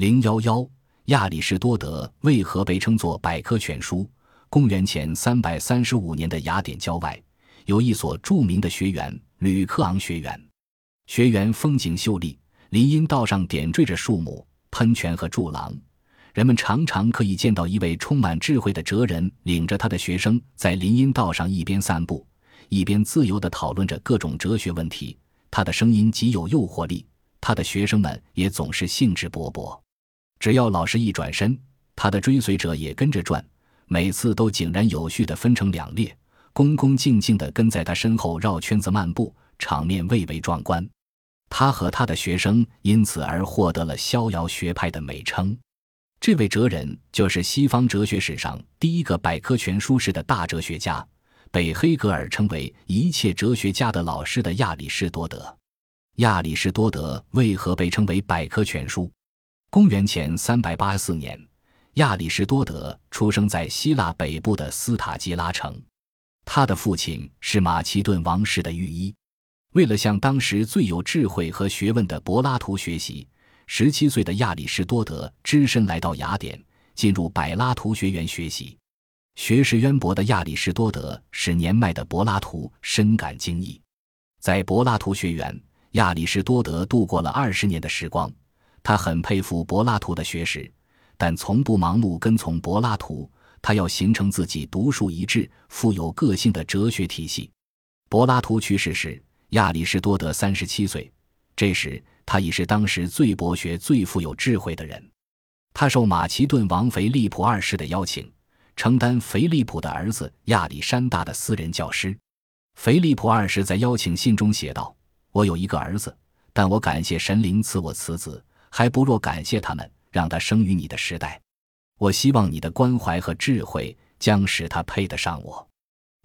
零幺幺，亚里士多德为何被称作百科全书？公元前三百三十五年的雅典郊外，有一所著名的学园——吕克昂学园。学园风景秀丽，林荫道上点缀着树木、喷泉和柱廊。人们常常可以见到一位充满智慧的哲人领着他的学生在林荫道上一边散步，一边自由地讨论着各种哲学问题。他的声音极有诱惑力，他的学生们也总是兴致勃勃。只要老师一转身，他的追随者也跟着转，每次都井然有序地分成两列，恭恭敬敬地跟在他身后绕圈子漫步，场面蔚为壮观。他和他的学生因此而获得了“逍遥学派”的美称。这位哲人就是西方哲学史上第一个百科全书式的大哲学家，被黑格尔称为一切哲学家的老师的亚里士多德。亚里士多德为何被称为百科全书？公元前三百八十四年，亚里士多德出生在希腊北部的斯塔基拉城，他的父亲是马其顿王室的御医。为了向当时最有智慧和学问的柏拉图学习。十七岁的亚里士多德只身来到雅典，进入柏拉图学院学习。学识渊博的亚里士多德使年迈的柏拉图深感惊异。在柏拉图学院，亚里士多德度过了二十年的时光。他很佩服柏拉图的学识，但从不盲目跟从柏拉图。他要形成自己独树一帜、富有个性的哲学体系。柏拉图去世时，亚里士多德三十七岁。这时，他已是当时最博学、最富有智慧的人。他受马其顿王腓力普二世的邀请，承担腓力普的儿子亚历山大的私人教师。腓力普二世在邀请信中写道：“我有一个儿子，但我感谢神灵赐我此子，还不若感谢他们让他生于你的时代。我希望你的关怀和智慧将使他配得上我，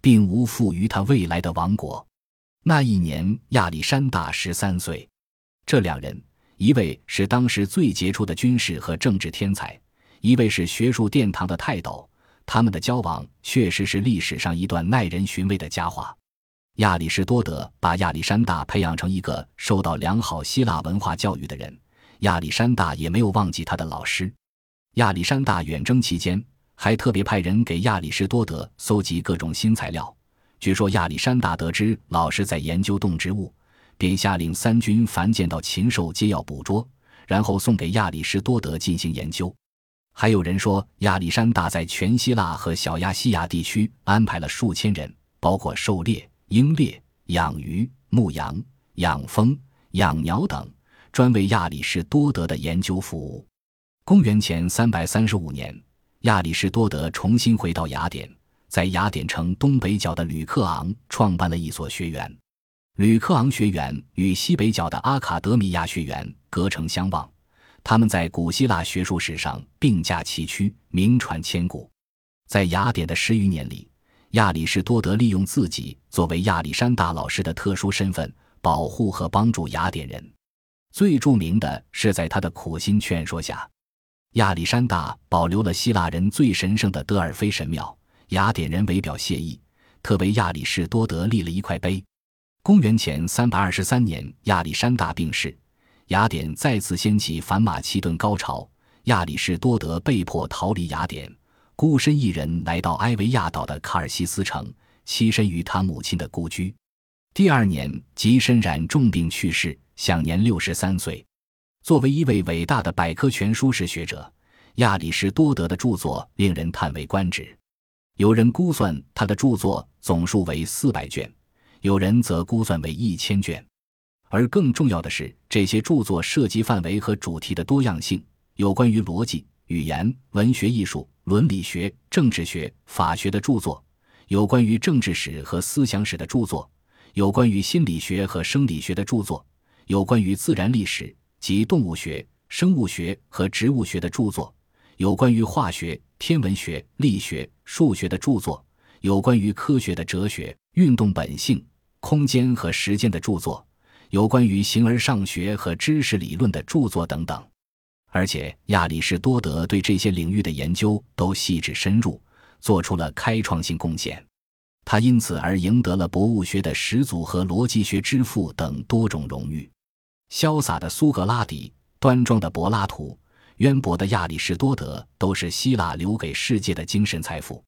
并无负于他未来的王国。”那一年，亚历山大十三岁。这两人，一位是当时最杰出的军事和政治天才，一位是学术殿堂的泰斗。他们的交往确实是历史上一段耐人寻味的佳话。亚里士多德把亚历山大培养成一个受到良好希腊文化教育的人，亚历山大也没有忘记他的老师。亚历山大远征期间，还特别派人给亚里士多德搜集各种新材料。据说亚历山大得知老师在研究动植物。便下令三军凡见到禽兽皆要捕捉，然后送给亚里士多德进行研究。还有人说，亚历山大在全希腊和小亚细亚地区安排了数千人，包括狩猎、鹰猎、养鱼、牧羊、养蜂、养鸟等，专为亚里士多德的研究服务。公元前三百三十五年，亚里士多德重新回到雅典，在雅典城东北角的吕克昂创办了一所学园。吕克昂学园与西北角的阿卡德米亚学园隔城相望，他们在古希腊学术史上并驾齐驱，名传千古。在雅典的十余年里，亚里士多德利用自己作为亚历山大老师的特殊身份，保护和帮助雅典人。最著名的是，在他的苦心劝说下，亚历山大保留了希腊人最神圣的德尔菲神庙。雅典人为表谢意，特为亚里士多德立了一块碑。公元前三百二十三年，亚历山大病逝，雅典再次掀起反马其顿高潮。亚里士多德被迫逃离雅典，孤身一人来到埃维亚岛的卡尔西斯城，栖身于他母亲的故居。第二年即身染重病去世，享年六十三岁。作为一位伟大的百科全书式学者，亚里士多德的著作令人叹为观止。有人估算他的著作总数为四百卷。有人则估算为一千卷，而更重要的是，这些著作涉及范围和主题的多样性：有关于逻辑、语言、文学、艺术、伦理学、政治学、法学的著作；有关于政治史和思想史的著作；有关于心理学和生理学的著作；有关于自然历史及动物学、生物学和植物学的著作；有关于化学、天文学、力学、数学的著作；有关于科学的哲学、运动本性。空间和时间的著作，有关于形而上学和知识理论的著作等等，而且亚里士多德对这些领域的研究都细致深入，做出了开创性贡献。他因此而赢得了博物学的始祖和逻辑学之父等多种荣誉。潇洒的苏格拉底、端庄的柏拉图、渊博的亚里士多德都是希腊留给世界的精神财富。